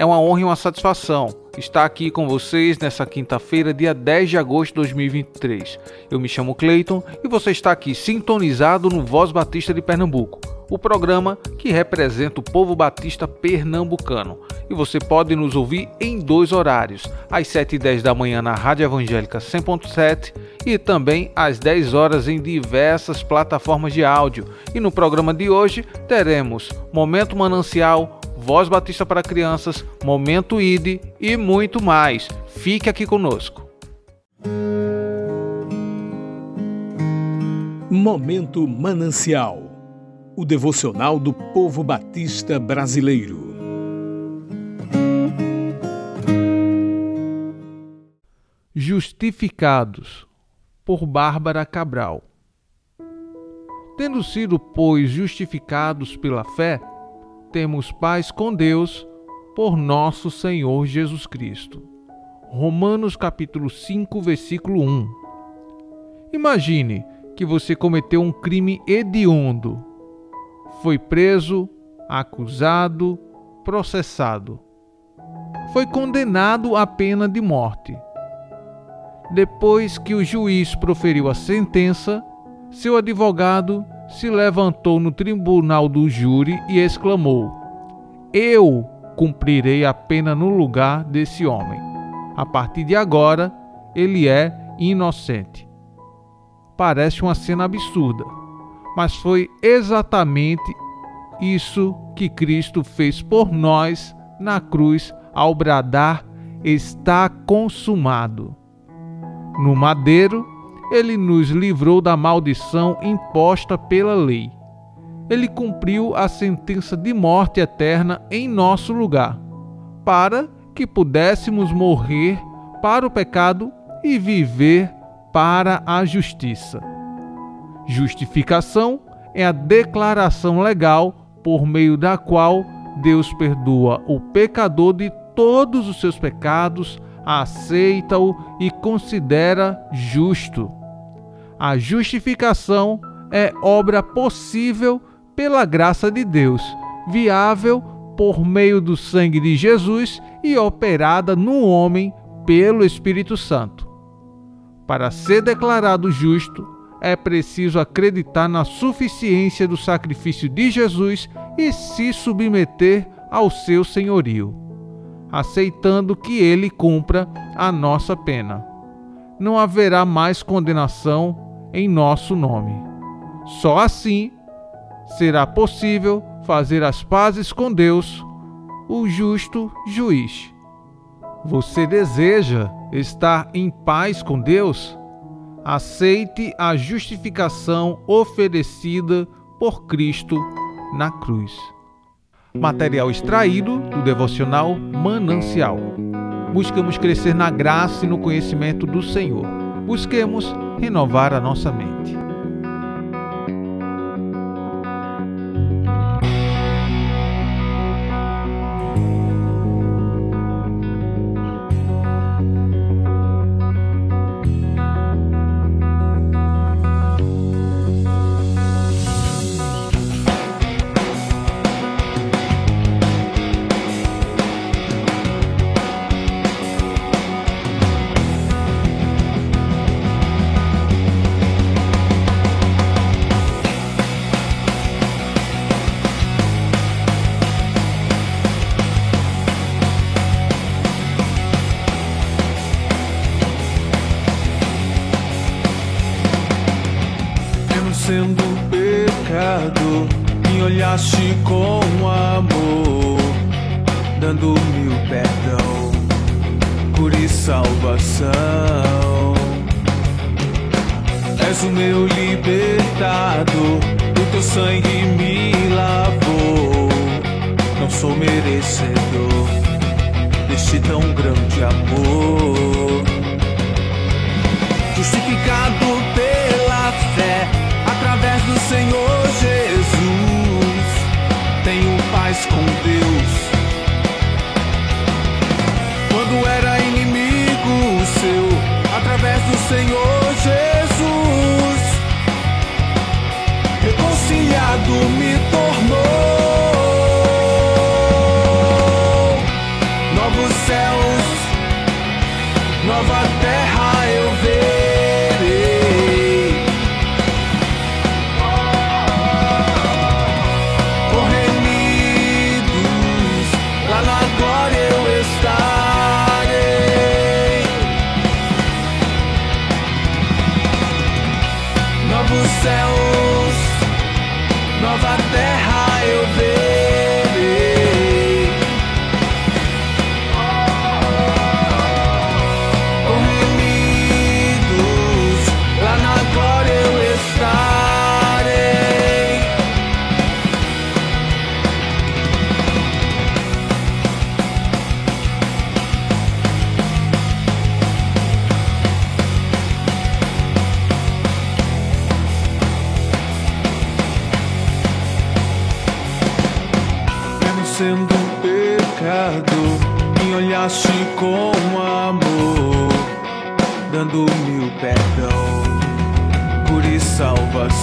É uma honra e uma satisfação estar aqui com vocês nessa quinta-feira, dia 10 de agosto de 2023. Eu me chamo Cleiton e você está aqui sintonizado no Voz Batista de Pernambuco, o programa que representa o povo batista pernambucano. E você pode nos ouvir em dois horários, às 7 e 10 da manhã na Rádio Evangélica 100.7 e também às 10 horas em diversas plataformas de áudio. E no programa de hoje teremos Momento Manancial, Voz Batista para Crianças, Momento ID e muito mais. Fique aqui conosco. Momento Manancial o devocional do povo batista brasileiro. Justificados por Bárbara Cabral. Tendo sido, pois, justificados pela fé, temos paz com Deus por nosso Senhor Jesus Cristo. Romanos capítulo 5, versículo 1. Imagine que você cometeu um crime hediondo. Foi preso, acusado, processado. Foi condenado à pena de morte. Depois que o juiz proferiu a sentença, seu advogado se levantou no tribunal do júri e exclamou: Eu cumprirei a pena no lugar desse homem. A partir de agora, ele é inocente. Parece uma cena absurda, mas foi exatamente isso que Cristo fez por nós na cruz ao bradar: Está consumado. No madeiro, ele nos livrou da maldição imposta pela lei. Ele cumpriu a sentença de morte eterna em nosso lugar, para que pudéssemos morrer para o pecado e viver para a justiça. Justificação é a declaração legal por meio da qual Deus perdoa o pecador de todos os seus pecados, aceita-o e considera justo. A justificação é obra possível pela graça de Deus, viável por meio do sangue de Jesus e operada no homem pelo Espírito Santo. Para ser declarado justo, é preciso acreditar na suficiência do sacrifício de Jesus e se submeter ao seu senhorio, aceitando que ele cumpra a nossa pena. Não haverá mais condenação em nosso nome. Só assim será possível fazer as pazes com Deus, o justo juiz. Você deseja estar em paz com Deus? Aceite a justificação oferecida por Cristo na cruz. Material extraído do devocional Manancial. Buscamos crescer na graça e no conhecimento do Senhor. Busquemos renovar a nossa mente. perdão, cura e salvação. És o meu libertado, o teu sangue me lavou. Não sou merecedor deste tão grande amor. Justificado pela fé, através do Senhor Jesus, tenho paz com Deus mundo era inimigo seu, através do Senhor Jesus, reconciliado me tornou. Novos céus, nova terra.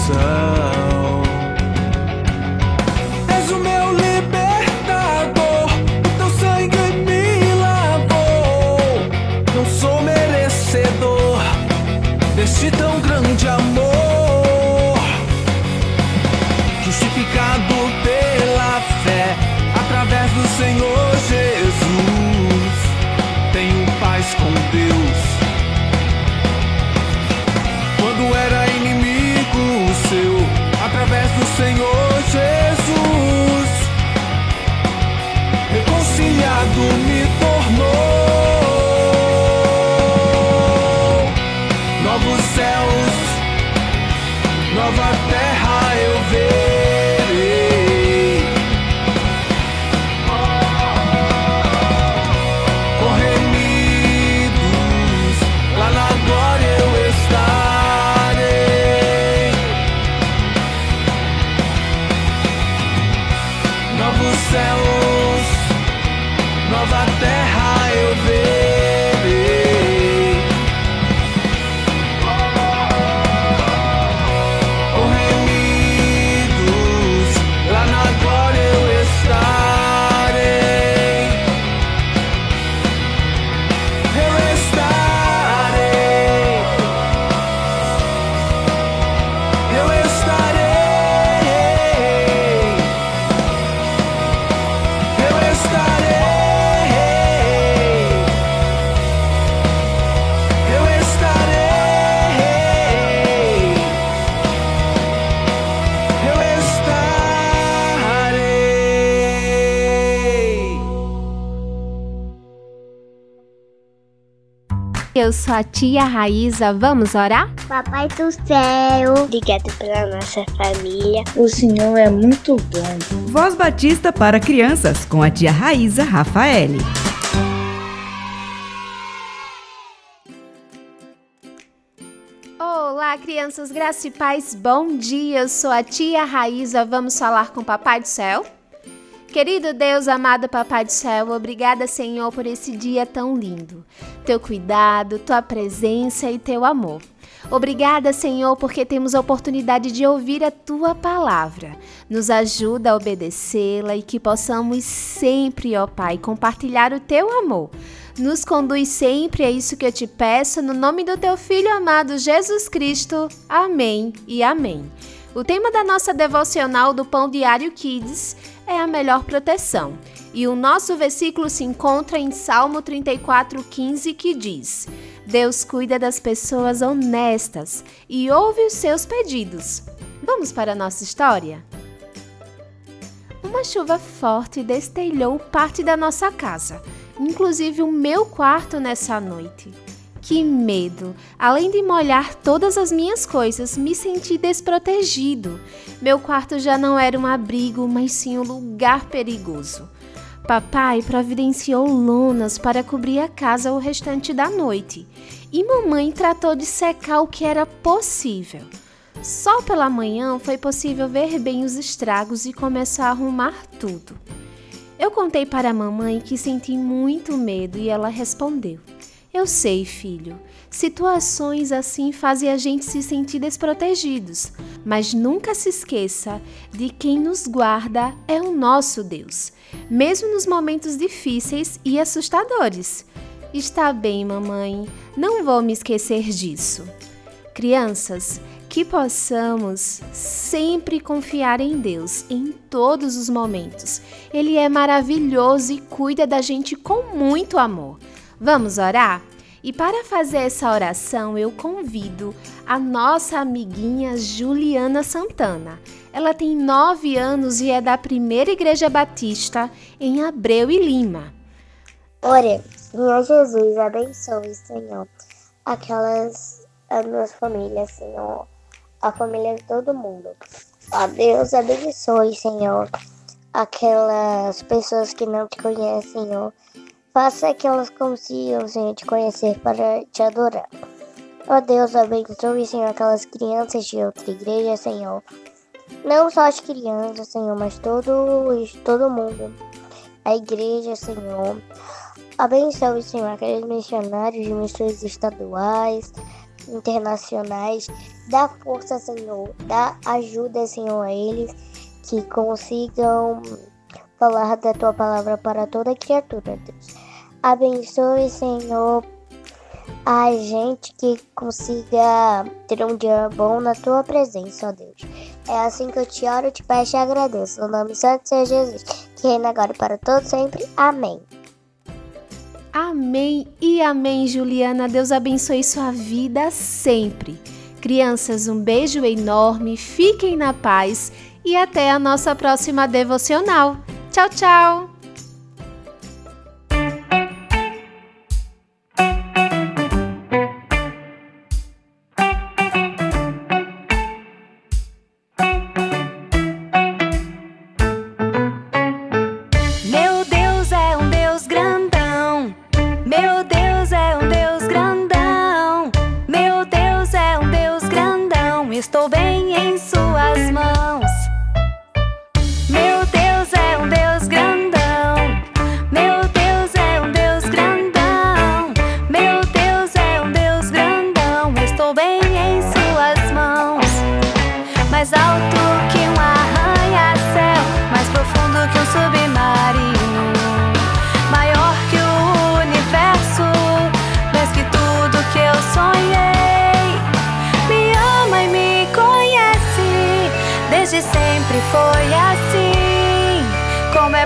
Salvação. Eu sou a tia Raíza, vamos orar? Papai do céu, obrigado pela nossa família. O Senhor é muito bom. Voz Batista para crianças com a tia Raíza Rafaele. Olá, crianças, graça e paz, bom dia. Eu sou a tia Raíza, vamos falar com o Papai do Céu? Querido Deus, amado Papai do Céu, obrigada, Senhor, por esse dia tão lindo. Teu cuidado, tua presença e teu amor. Obrigada, Senhor, porque temos a oportunidade de ouvir a tua palavra. Nos ajuda a obedecê-la e que possamos sempre, ó Pai, compartilhar o teu amor. Nos conduz sempre a isso que eu te peço, no nome do teu Filho amado Jesus Cristo. Amém e amém. O tema da nossa devocional do Pão Diário Kids é a melhor proteção. E o nosso versículo se encontra em Salmo 34:15 que diz: Deus cuida das pessoas honestas e ouve os seus pedidos. Vamos para a nossa história? Uma chuva forte destelhou parte da nossa casa, inclusive o meu quarto nessa noite. Que medo! Além de molhar todas as minhas coisas, me senti desprotegido. Meu quarto já não era um abrigo, mas sim um lugar perigoso. Papai providenciou lonas para cobrir a casa o restante da noite, e mamãe tratou de secar o que era possível. Só pela manhã foi possível ver bem os estragos e começar a arrumar tudo. Eu contei para a mamãe que senti muito medo e ela respondeu: Eu sei, filho. Situações assim fazem a gente se sentir desprotegidos, mas nunca se esqueça de quem nos guarda é o nosso Deus, mesmo nos momentos difíceis e assustadores. Está bem, mamãe. Não vou me esquecer disso. Crianças, que possamos sempre confiar em Deus em todos os momentos. Ele é maravilhoso e cuida da gente com muito amor. Vamos orar? E para fazer essa oração, eu convido a nossa amiguinha Juliana Santana. Ela tem nove anos e é da Primeira Igreja Batista em Abreu e Lima. Oremos. Senhor Jesus, abençoe, Senhor, aquelas as minhas famílias, Senhor, a família de todo mundo. A Deus abençoe, Senhor, aquelas pessoas que não te conhecem, Senhor. Faça que elas consigam, Senhor, te conhecer para te adorar. Ó Deus, abençoe, Senhor, aquelas crianças de outra igreja, Senhor. Não só as crianças, Senhor, mas todos, todo mundo. A igreja, Senhor. Abençoe, Senhor, aqueles missionários de missões estaduais, internacionais. Dá força, Senhor. Dá ajuda, Senhor, a eles que consigam falar da tua palavra para toda criatura, Deus. Abençoe, Senhor, a gente que consiga ter um dia bom na tua presença, ó Deus. É assim que eu te oro, te peço e agradeço. No nome santo de Jesus, que reina agora para todos sempre. Amém. Amém e amém, Juliana. Deus abençoe sua vida sempre. Crianças, um beijo enorme, fiquem na paz e até a nossa próxima devocional. Tchau, tchau!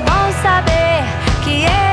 Bom saber que Ele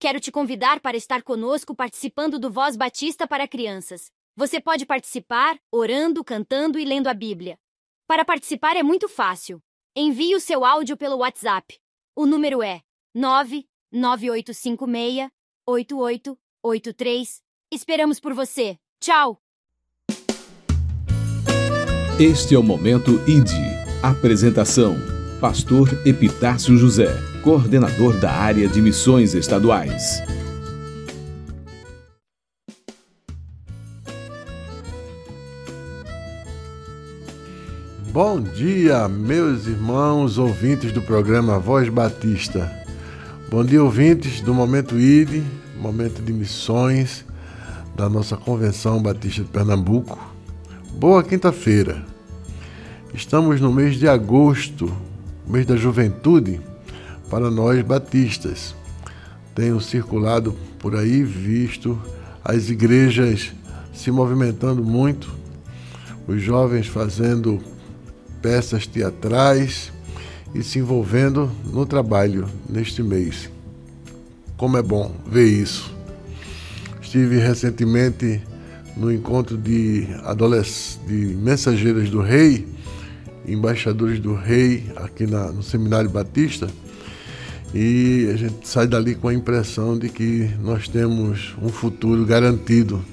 Quero te convidar para estar conosco participando do Voz Batista para Crianças. Você pode participar orando, cantando e lendo a Bíblia. Para participar é muito fácil. Envie o seu áudio pelo WhatsApp. O número é 99856 8883. Esperamos por você. Tchau! Este é o Momento ID. Apresentação: Pastor Epitácio José, coordenador da área de missões estaduais. Bom dia, meus irmãos ouvintes do programa Voz Batista. Bom dia, ouvintes do Momento ID, momento de missões da nossa Convenção Batista de Pernambuco. Boa quinta-feira. Estamos no mês de agosto, mês da juventude, para nós batistas. Tenho circulado por aí, visto as igrejas se movimentando muito, os jovens fazendo peças teatrais e se envolvendo no trabalho neste mês. Como é bom ver isso. Estive recentemente no encontro de, de mensageiras do rei, embaixadores do rei aqui na, no Seminário Batista, e a gente sai dali com a impressão de que nós temos um futuro garantido.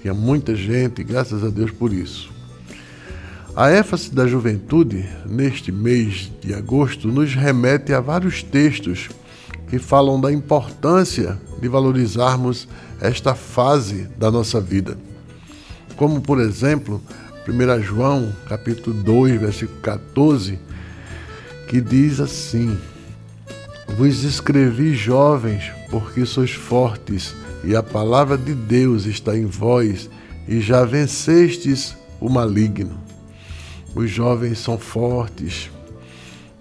Tinha muita gente, graças a Deus por isso. A ênfase da juventude, neste mês de agosto, nos remete a vários textos que falam da importância de valorizarmos esta fase da nossa vida. Como, por exemplo, 1 João, capítulo 2, versículo 14, que diz assim: Vos escrevi jovens, porque sois fortes, e a palavra de Deus está em vós, e já vencestes o maligno. Os jovens são fortes,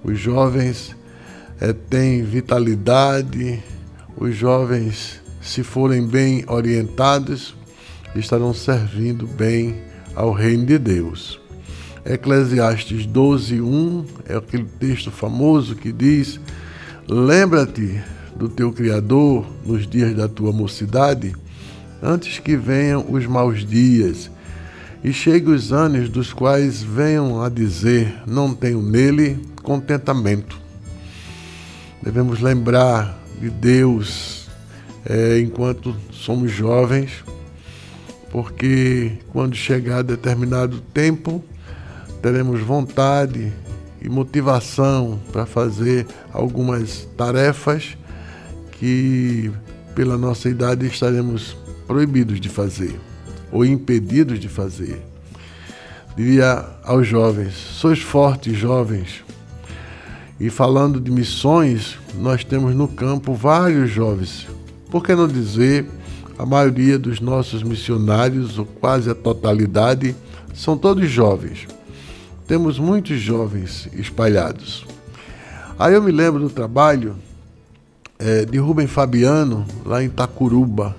os jovens é, têm vitalidade, os jovens, se forem bem orientados, estarão servindo bem ao reino de Deus. Eclesiastes 12, 1 é aquele texto famoso que diz Lembra-te do teu Criador nos dias da tua mocidade, antes que venham os maus dias e cheguem os anos dos quais venham a dizer: Não tenho nele contentamento. Devemos lembrar de Deus é, enquanto somos jovens, porque quando chegar determinado tempo, teremos vontade e motivação para fazer algumas tarefas que, pela nossa idade, estaremos proibidos de fazer ou impedidos de fazer. Diria aos jovens: sois fortes, jovens. E falando de missões, nós temos no campo vários jovens. Por que não dizer a maioria dos nossos missionários, ou quase a totalidade, são todos jovens temos muitos jovens espalhados. Aí eu me lembro do trabalho é, de Rubem Fabiano, lá em Tacuruba,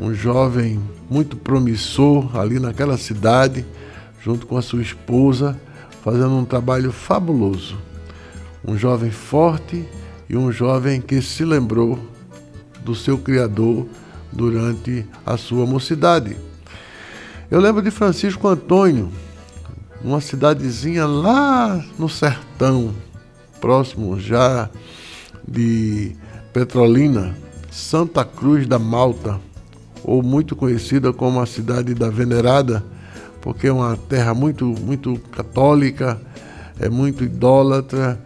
um jovem muito promissor ali naquela cidade, junto com a sua esposa, fazendo um trabalho fabuloso. Um jovem forte e um jovem que se lembrou do seu Criador durante a sua mocidade. Eu lembro de Francisco Antônio, numa cidadezinha lá no sertão, próximo já de Petrolina, Santa Cruz da Malta, ou muito conhecida como a cidade da Venerada, porque é uma terra muito, muito católica, é muito idólatra.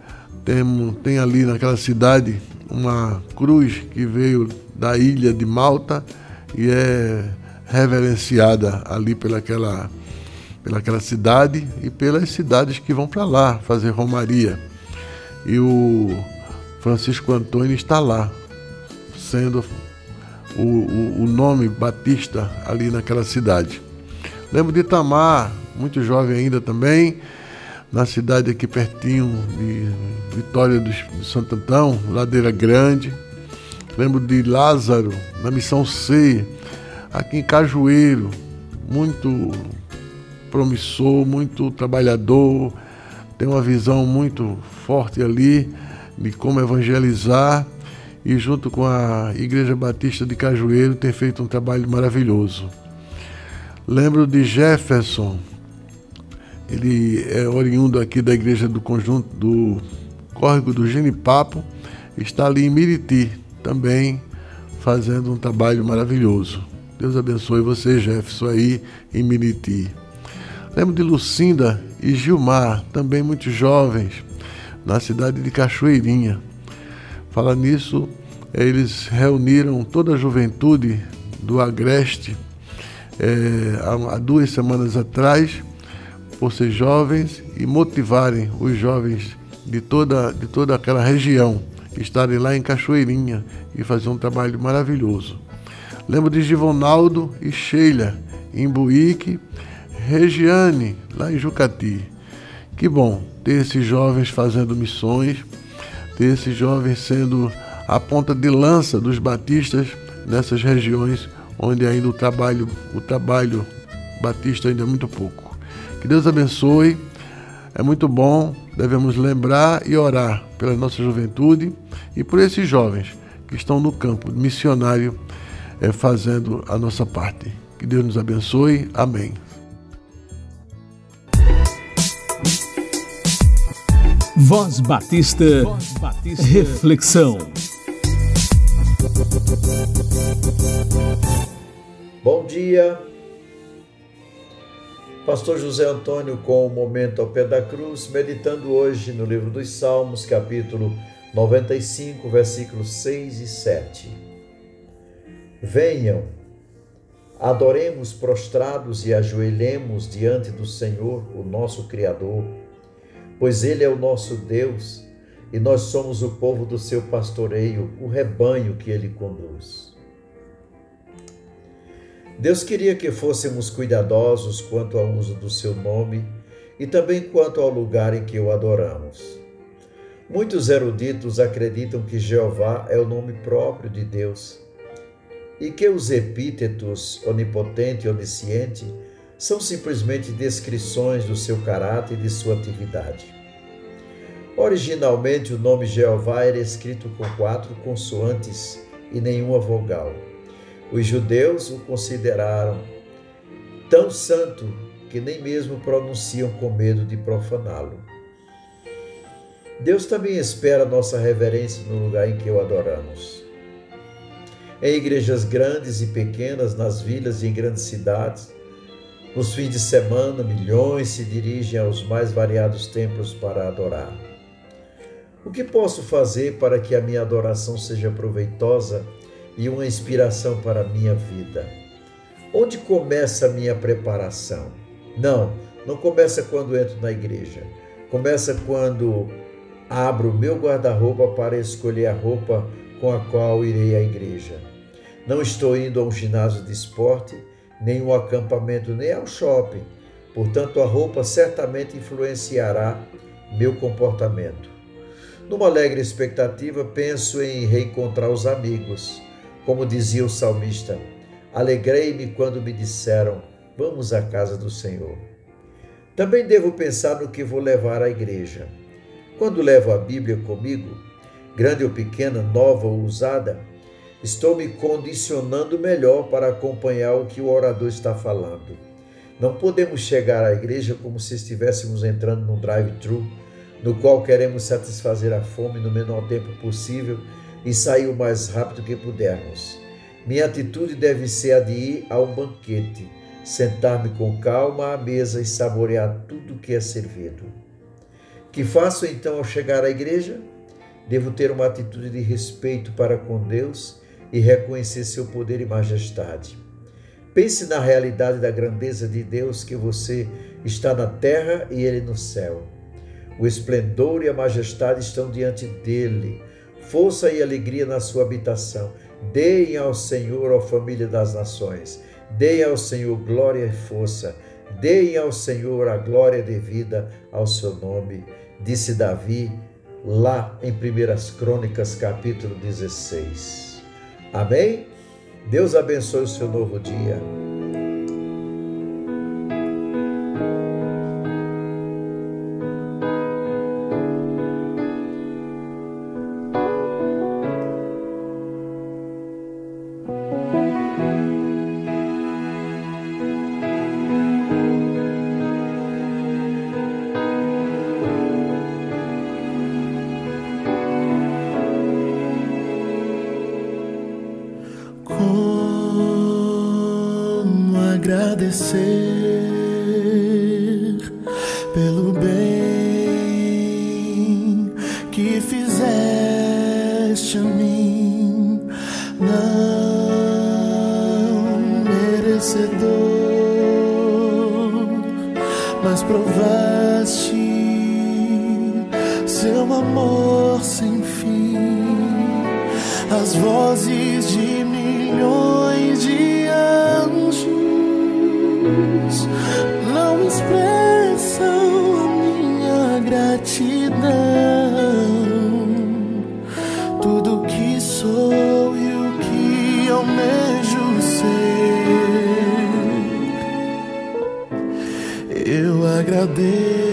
Tem, tem ali naquela cidade uma cruz que veio da ilha de Malta e é reverenciada ali pelaquela pelaquela cidade e pelas cidades que vão para lá fazer romaria. E o Francisco Antônio está lá, sendo o, o, o nome Batista ali naquela cidade. Lembro de Itamar, muito jovem ainda também, na cidade aqui pertinho de Vitória do, Santo Antão, Ladeira Grande. Lembro de Lázaro, na Missão C, aqui em Cajueiro, muito promissor, muito trabalhador, tem uma visão muito forte ali de como evangelizar e junto com a Igreja Batista de Cajueiro tem feito um trabalho maravilhoso. Lembro de Jefferson, ele é oriundo aqui da igreja do conjunto do Córrego do Genipapo, está ali em Miriti também fazendo um trabalho maravilhoso. Deus abençoe você, Jefferson, aí em Miriti. Lembro de Lucinda e Gilmar, também muito jovens, na cidade de Cachoeirinha. Fala nisso, eles reuniram toda a juventude do Agreste é, há duas semanas atrás por ser jovens e motivarem os jovens de toda, de toda aquela região estarem lá em Cachoeirinha e fazer um trabalho maravilhoso. Lembro de Givonaldo e Sheila em Buíque, Regiane lá em Jucati. Que bom ter esses jovens fazendo missões, ter esses jovens sendo a ponta de lança dos batistas nessas regiões onde ainda o trabalho, o trabalho batista ainda é muito pouco. Que Deus abençoe. É muito bom, devemos lembrar e orar pela nossa juventude e por esses jovens que estão no campo missionário é, fazendo a nossa parte. Que Deus nos abençoe. Amém. Voz Batista, Voz Batista. Reflexão. Bom dia, Pastor José Antônio com o Momento ao Pé da Cruz, meditando hoje no livro dos Salmos, capítulo 95, versículos 6 e 7. Venham, adoremos prostrados e ajoelhemos diante do Senhor, o nosso Criador, pois Ele é o nosso Deus e nós somos o povo do seu pastoreio, o rebanho que Ele conduz. Deus queria que fôssemos cuidadosos quanto ao uso do seu nome e também quanto ao lugar em que o adoramos. Muitos eruditos acreditam que Jeová é o nome próprio de Deus e que os epítetos onipotente e onisciente são simplesmente descrições do seu caráter e de sua atividade. Originalmente, o nome Jeová era escrito com quatro consoantes e nenhuma vogal. Os judeus o consideraram tão santo que nem mesmo pronunciam com medo de profaná-lo. Deus também espera nossa reverência no lugar em que o adoramos. Em igrejas grandes e pequenas, nas vilas e em grandes cidades, nos fins de semana, milhões se dirigem aos mais variados templos para adorar. O que posso fazer para que a minha adoração seja proveitosa e uma inspiração para a minha vida. Onde começa a minha preparação? Não, não começa quando entro na igreja. Começa quando abro meu guarda-roupa para escolher a roupa com a qual irei à igreja. Não estou indo a um ginásio de esporte, nem um acampamento, nem ao shopping. Portanto, a roupa certamente influenciará meu comportamento. Numa alegre expectativa, penso em reencontrar os amigos como dizia o salmista: Alegrei-me quando me disseram: Vamos à casa do Senhor. Também devo pensar no que vou levar à igreja. Quando levo a Bíblia comigo, grande ou pequena, nova ou usada, estou me condicionando melhor para acompanhar o que o orador está falando. Não podemos chegar à igreja como se estivéssemos entrando num drive-thru, no qual queremos satisfazer a fome no menor tempo possível e sair o mais rápido que pudermos. Minha atitude deve ser a de ir a um banquete, sentar-me com calma à mesa e saborear tudo que é servido. Que faço então ao chegar à igreja? Devo ter uma atitude de respeito para com Deus e reconhecer seu poder e majestade. Pense na realidade da grandeza de Deus que você está na terra e ele no céu. O esplendor e a majestade estão diante dele força e alegria na sua habitação. Deem ao Senhor, ó família das nações, deem ao Senhor glória e força, deem ao Senhor a glória devida ao seu nome, disse Davi lá em 1 Crônicas, capítulo 16. Amém? Deus abençoe o seu novo dia. Mas provaste seu amor sem fim, as vozes de milhões de eu agradeço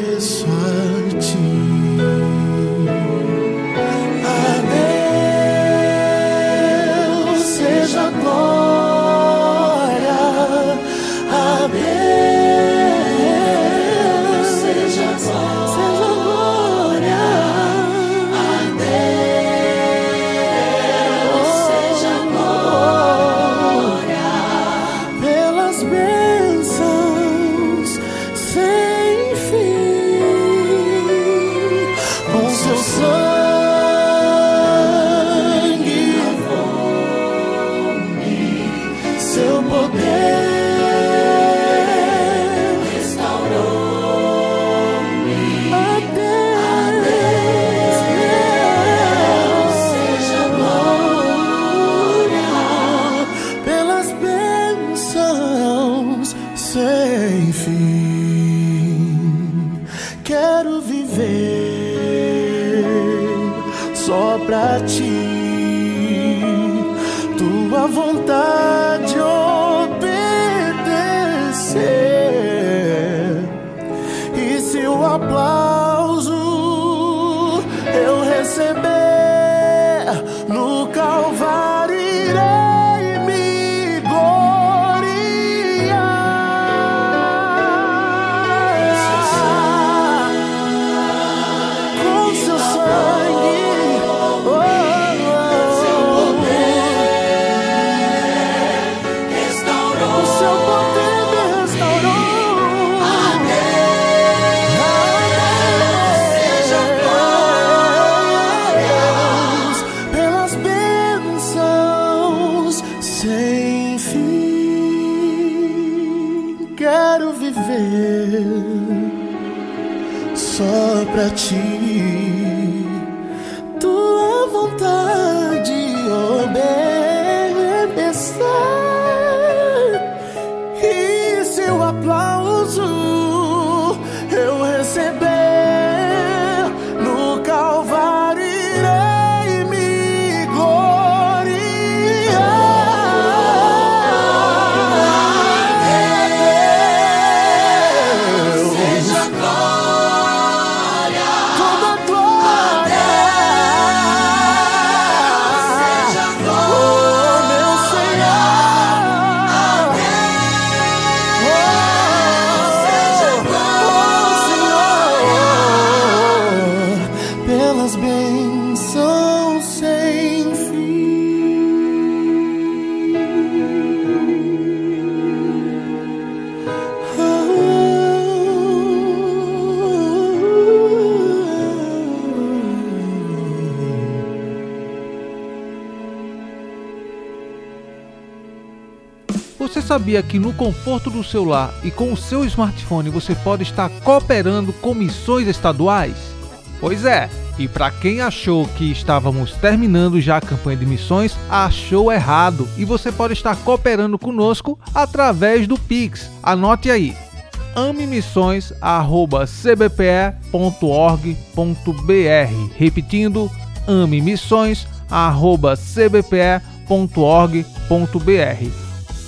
no Calvário, sabia que no conforto do seu lar e com o seu smartphone você pode estar cooperando com missões estaduais? Pois é, e para quem achou que estávamos terminando já a campanha de missões, achou errado e você pode estar cooperando conosco através do Pix. Anote aí: amemissões@cbpe.org.br. Repetindo: amemissões@cbpe.org.br